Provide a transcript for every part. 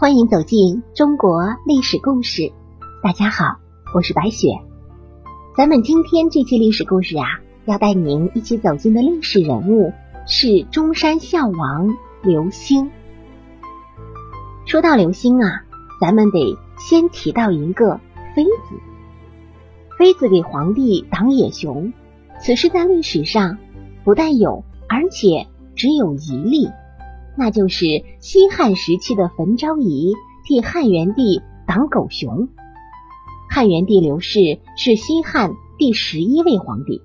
欢迎走进中国历史故事。大家好，我是白雪。咱们今天这期历史故事啊，要带您一起走进的历史人物是中山孝王刘兴。说到刘兴啊，咱们得先提到一个妃子。妃子给皇帝挡野熊，此事在历史上不但有，而且只有一例。那就是西汉时期的冯昭仪替汉元帝挡狗熊。汉元帝刘氏是西汉第十一位皇帝，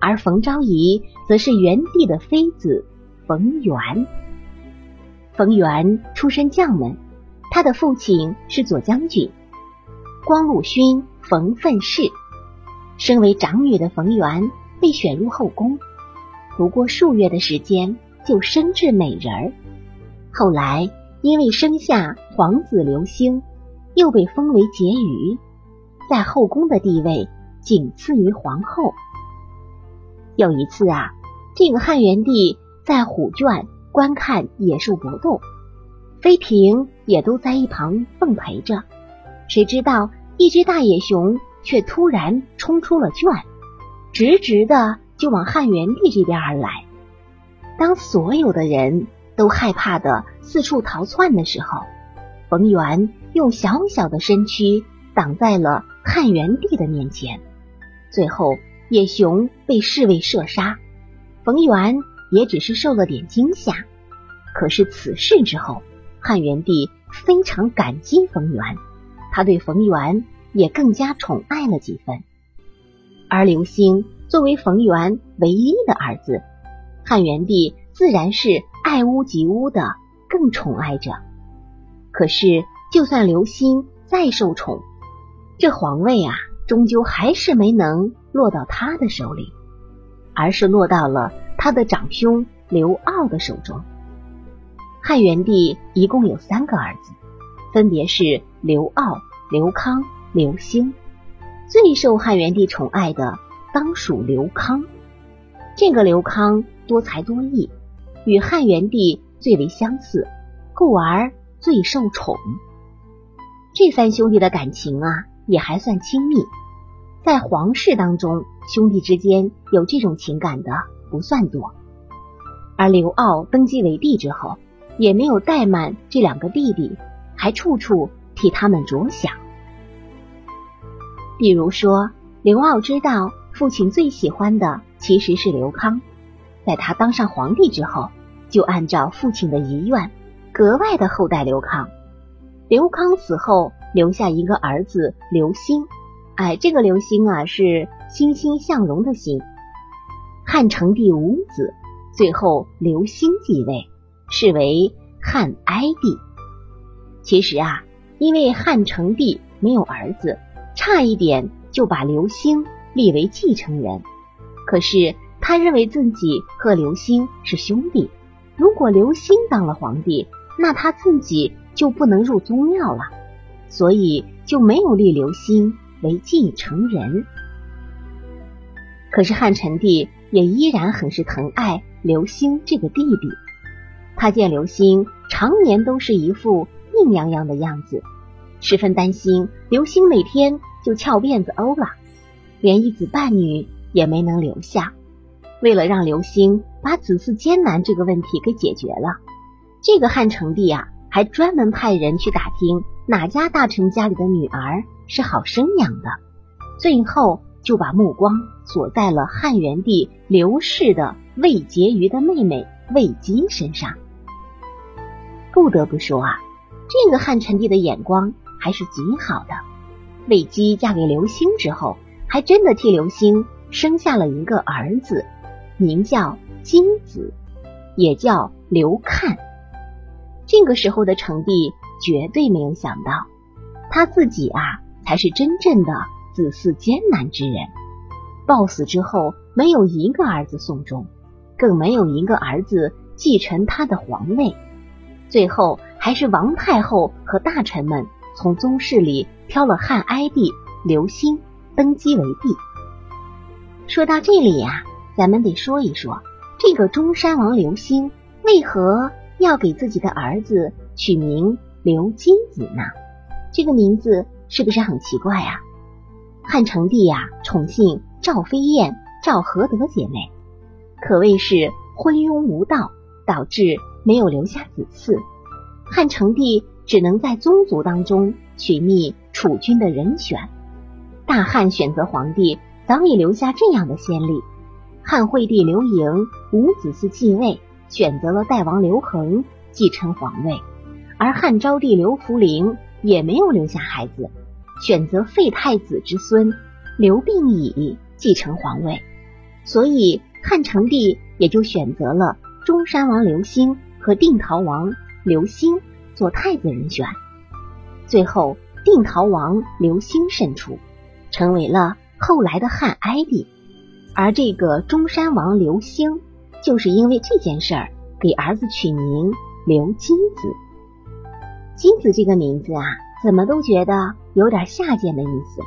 而冯昭仪则是元帝的妃子冯源。冯源出身将门，他的父亲是左将军光禄勋冯奋氏。身为长女的冯源被选入后宫，不过数月的时间。就生至美人儿，后来因为生下皇子刘兴，又被封为婕妤，在后宫的地位仅次于皇后。有一次啊，这个汉元帝在虎圈观看野兽搏斗，妃嫔也都在一旁奉陪着，谁知道一只大野熊却突然冲出了圈，直直的就往汉元帝这边而来。当所有的人都害怕的四处逃窜的时候，冯源用小小的身躯挡在了汉元帝的面前。最后，野熊被侍卫射杀，冯源也只是受了点惊吓。可是此事之后，汉元帝非常感激冯源，他对冯源也更加宠爱了几分。而刘兴作为冯源唯一的儿子。汉元帝自然是爱屋及乌的，更宠爱着。可是，就算刘兴再受宠，这皇位啊，终究还是没能落到他的手里，而是落到了他的长兄刘骜的手中。汉元帝一共有三个儿子，分别是刘骜、刘康、刘兴。最受汉元帝宠爱的，当属刘康。这个刘康。多才多艺，与汉元帝最为相似，故而最受宠。这三兄弟的感情啊，也还算亲密。在皇室当中，兄弟之间有这种情感的不算多。而刘骜登基为帝之后，也没有怠慢这两个弟弟，还处处替他们着想。比如说，刘骜知道父亲最喜欢的其实是刘康。在他当上皇帝之后，就按照父亲的遗愿，格外的厚待刘康。刘康死后，留下一个儿子刘兴。哎，这个刘兴啊，是欣欣向荣的兴。汉成帝无子，最后刘兴继位，是为汉哀帝。其实啊，因为汉成帝没有儿子，差一点就把刘兴立为继承人。可是。他认为自己和刘兴是兄弟，如果刘兴当了皇帝，那他自己就不能入宗庙了，所以就没有立刘兴为继承人。可是汉成帝也依然很是疼爱刘兴这个弟弟，他见刘兴常年都是一副病殃殃的样子，十分担心刘兴哪天就翘辫子欧了，连一子半女也没能留下。为了让刘兴把子嗣艰难这个问题给解决了，这个汉成帝啊，还专门派人去打听哪家大臣家里的女儿是好生养的，最后就把目光锁在了汉元帝刘氏的魏婕妤的妹妹魏姬身上。不得不说啊，这个汉成帝的眼光还是极好的。魏姬嫁给刘兴之后，还真的替刘兴生下了一个儿子。名叫金子，也叫刘看。这个时候的成帝绝对没有想到，他自己啊才是真正的子嗣艰难之人。暴死之后，没有一个儿子送终，更没有一个儿子继承他的皇位。最后，还是王太后和大臣们从宗室里挑了汉哀帝刘兴登基为帝。说到这里呀。咱们得说一说，这个中山王刘兴为何要给自己的儿子取名刘金子呢？这个名字是不是很奇怪啊？汉成帝呀，宠幸赵飞燕、赵合德姐妹，可谓是昏庸无道，导致没有留下子嗣。汉成帝只能在宗族当中取觅储君的人选。大汉选择皇帝早已留下这样的先例：汉惠帝刘盈无子嗣继位，选择了代王刘恒继承皇位；而汉昭帝刘弗陵也没有留下孩子，选择废太子之孙刘病已继承皇位。所以汉成帝也就选择了中山王刘兴和定陶王。刘兴做太子人选，最后定陶王刘兴胜出，成为了后来的汉哀帝。而这个中山王刘兴，就是因为这件事儿给儿子取名刘金子。金子这个名字啊，怎么都觉得有点下贱的意思。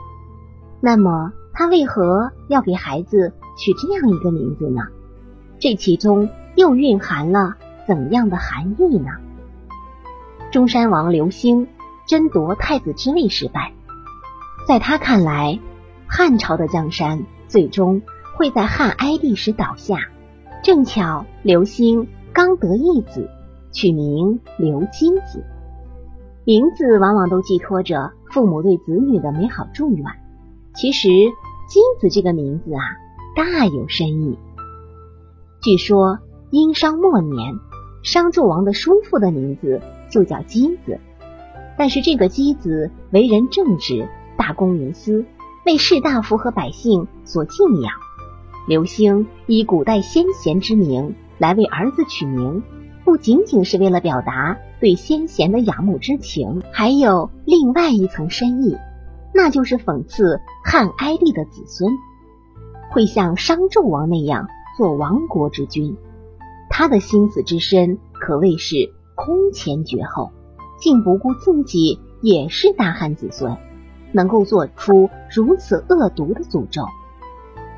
那么他为何要给孩子取这样一个名字呢？这其中又蕴含了怎样的含义呢？中山王刘兴争夺太子之位失败，在他看来，汉朝的江山最终会在汉哀帝时倒下。正巧刘兴刚得一子，取名刘金子，名字往往都寄托着父母对子女的美好祝愿。其实金子这个名字啊，大有深意。据说殷商末年，商纣王的叔父的名字。就叫金子，但是这个金子为人正直，大公无私，为士大夫和百姓所敬仰。刘兴以古代先贤之名来为儿子取名，不仅仅是为了表达对先贤的仰慕之情，还有另外一层深意，那就是讽刺汉哀帝的子孙会像商纣王那样做亡国之君。他的心思之深，可谓是。空前绝后，竟不顾自己也是大汉子孙，能够做出如此恶毒的诅咒。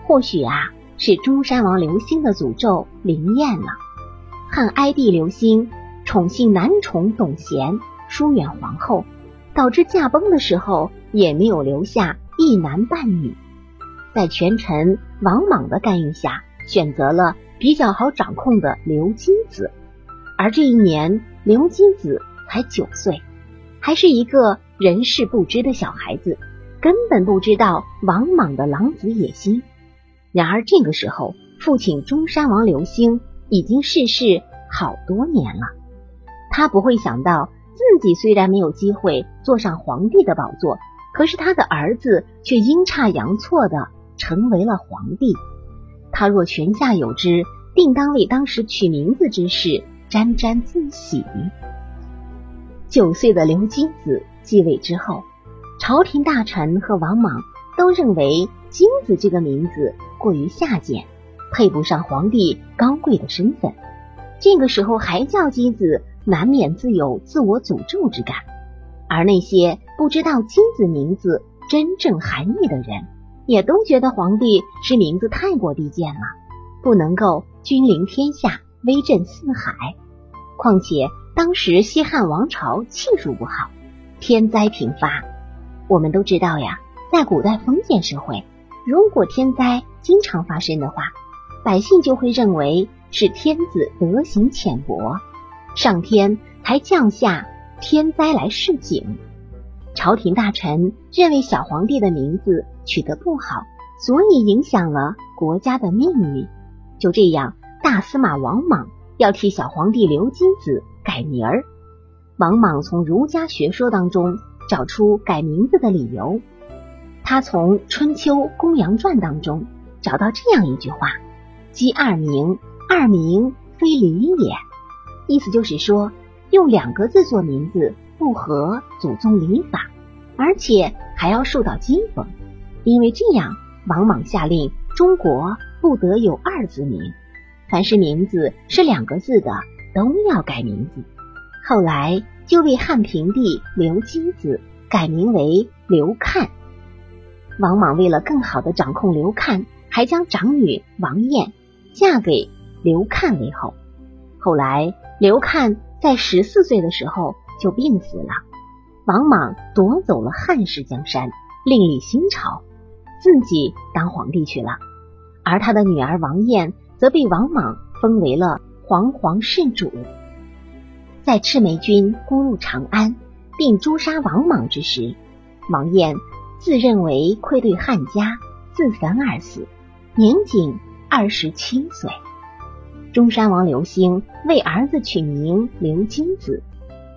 或许啊，是中山王刘兴的诅咒灵验了。汉哀帝刘兴宠幸男宠董贤，疏远皇后，导致驾崩的时候也没有留下一男半女。在权臣王莽的干预下，选择了比较好掌控的刘金子。而这一年，刘金子才九岁，还是一个人事不知的小孩子，根本不知道王莽的狼子野心。然而这个时候，父亲中山王刘兴已经逝世好多年了。他不会想到，自己虽然没有机会坐上皇帝的宝座，可是他的儿子却阴差阳错的成为了皇帝。他若泉下有知，定当为当时取名字之事。沾沾自喜。九岁的刘金子继位之后，朝廷大臣和王莽都认为金子这个名字过于下贱，配不上皇帝高贵的身份。这个时候还叫金子，难免自有自我诅咒之感。而那些不知道金子名字真正含义的人，也都觉得皇帝是名字太过低贱了，不能够君临天下，威震四海。况且当时西汉王朝气数不好，天灾频发。我们都知道呀，在古代封建社会，如果天灾经常发生的话，百姓就会认为是天子德行浅薄，上天才降下天灾来示警。朝廷大臣认为小皇帝的名字取得不好，所以影响了国家的命运。就这样，大司马王莽。要替小皇帝刘金子改名儿，王莽从儒家学说当中找出改名字的理由。他从《春秋公羊传》当中找到这样一句话：“姬二名，二名非礼也。”意思就是说，用两个字做名字不合祖宗礼法，而且还要受到讥讽。因为这样，王莽下令中国不得有二字名。凡是名字是两个字的，都要改名字。后来就为汉平帝刘基子改名为刘看。王莽为了更好的掌控刘看，还将长女王燕嫁给刘看为后。后来刘看在十四岁的时候就病死了。王莽夺走了汉室江山，另立新朝，自己当皇帝去了。而他的女儿王燕则被王莽封为了皇皇世主。在赤眉军攻入长安，并诛杀王莽之时，王燕自认为愧对汉家，自焚而死，年仅二十七岁。中山王刘兴为儿子取名刘金子，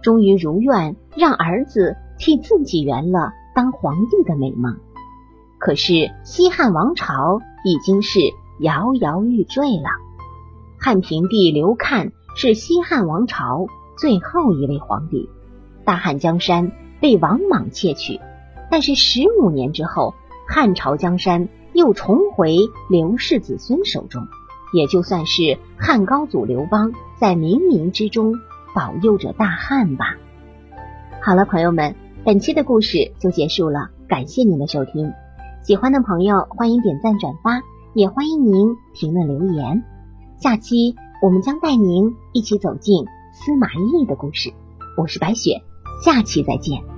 终于如愿让儿子替自己圆了当皇帝的美梦。可是西汉王朝已经是摇摇欲坠了。汉平帝刘看是西汉王朝最后一位皇帝，大汉江山被王莽窃取。但是十五年之后，汉朝江山又重回刘氏子孙手中。也就算是汉高祖刘邦在冥冥之中保佑着大汉吧。好了，朋友们，本期的故事就结束了，感谢您的收听。喜欢的朋友欢迎点赞转发，也欢迎您评论留言。下期我们将带您一起走进司马懿的故事。我是白雪，下期再见。